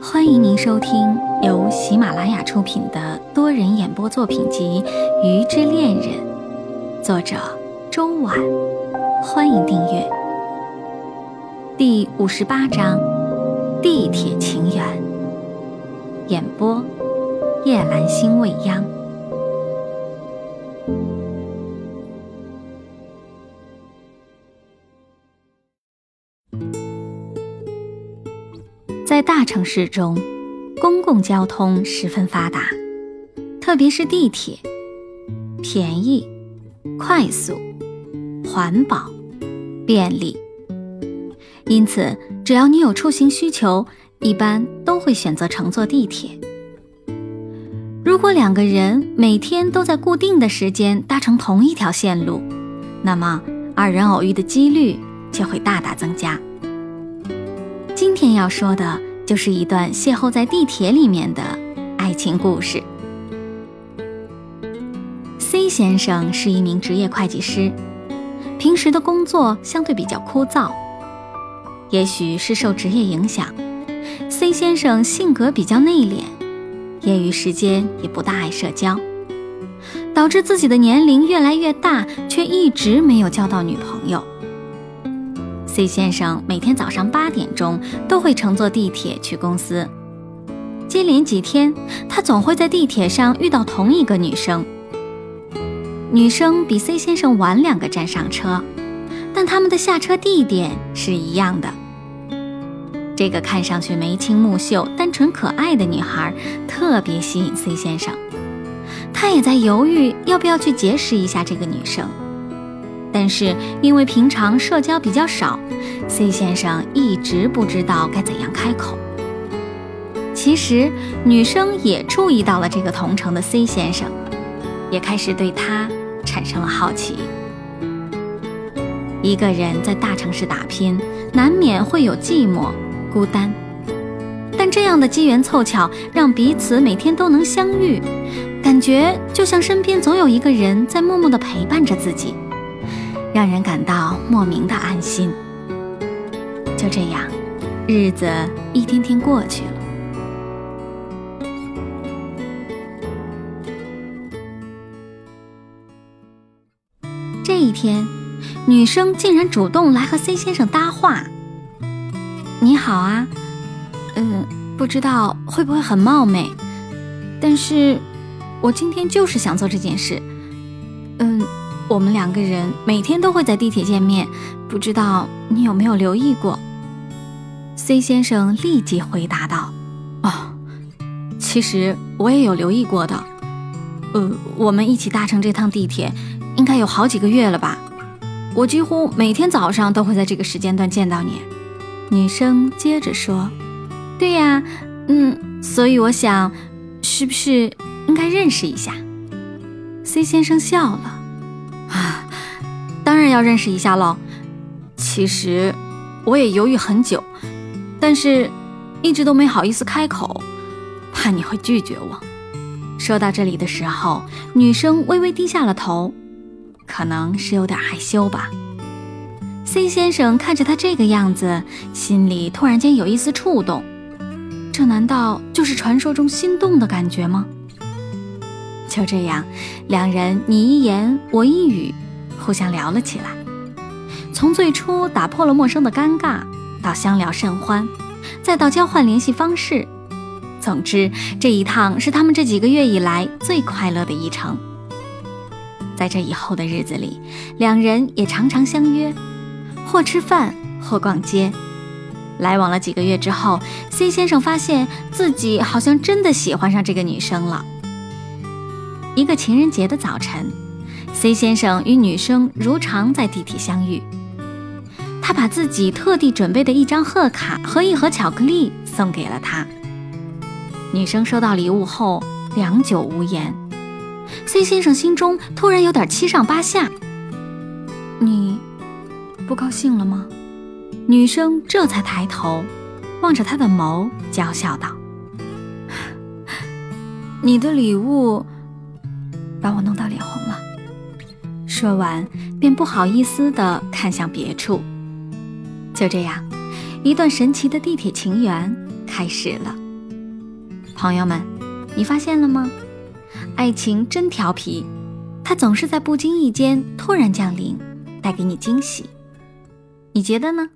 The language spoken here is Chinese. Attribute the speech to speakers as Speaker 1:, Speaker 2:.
Speaker 1: 欢迎您收听由喜马拉雅出品的多人演播作品集《鱼之恋人》，作者周婉。欢迎订阅。第五十八章：地铁情缘。演播：夜阑星未央。在大城市中，公共交通十分发达，特别是地铁，便宜、快速、环保、便利。因此，只要你有出行需求，一般都会选择乘坐地铁。如果两个人每天都在固定的时间搭乘同一条线路，那么二人偶遇的几率就会大大增加。要说的就是一段邂逅在地铁里面的爱情故事。C 先生是一名职业会计师，平时的工作相对比较枯燥，也许是受职业影响，C 先生性格比较内敛，业余时间也不大爱社交，导致自己的年龄越来越大，却一直没有交到女朋友。C 先生每天早上八点钟都会乘坐地铁去公司。接连几天，他总会在地铁上遇到同一个女生。女生比 C 先生晚两个站上车，但他们的下车地点是一样的。这个看上去眉清目秀、单纯可爱的女孩特别吸引 C 先生，他也在犹豫要不要去结识一下这个女生。但是因为平常社交比较少，C 先生一直不知道该怎样开口。其实女生也注意到了这个同城的 C 先生，也开始对他产生了好奇。一个人在大城市打拼，难免会有寂寞、孤单，但这样的机缘凑巧，让彼此每天都能相遇，感觉就像身边总有一个人在默默地陪伴着自己。让人感到莫名的安心。就这样，日子一天天过去了。这一天，女生竟然主动来和 C 先生搭话：“你好啊，嗯，不知道会不会很冒昧，但是我今天就是想做这件事。嗯。”我们两个人每天都会在地铁见面，不知道你有没有留意过？C 先生立即回答道：“哦，其实我也有留意过的。呃，我们一起搭乘这趟地铁，应该有好几个月了吧？我几乎每天早上都会在这个时间段见到你。”女生接着说：“对呀，嗯，所以我想，是不是应该认识一下？”C 先生笑了。当然要认识一下喽。其实我也犹豫很久，但是一直都没好意思开口，怕你会拒绝我。说到这里的时候，女生微微低下了头，可能是有点害羞吧。C 先生看着她这个样子，心里突然间有一丝触动。这难道就是传说中心动的感觉吗？就这样，两人你一言我一语，互相聊了起来。从最初打破了陌生的尴尬，到相聊甚欢，再到交换联系方式。总之，这一趟是他们这几个月以来最快乐的一程。在这以后的日子里，两人也常常相约，或吃饭，或逛街。来往了几个月之后，C 先生发现自己好像真的喜欢上这个女生了。一个情人节的早晨，C 先生与女生如常在地铁相遇。他把自己特地准备的一张贺卡和一盒巧克力送给了她。女生收到礼物后良久无言。C 先生心中突然有点七上八下。你不高兴了吗？女生这才抬头，望着他的眸，娇笑道：“你的礼物。”把我弄到脸红了。说完，便不好意思地看向别处。就这样，一段神奇的地铁情缘开始了。朋友们，你发现了吗？爱情真调皮，它总是在不经意间突然降临，带给你惊喜。你觉得呢？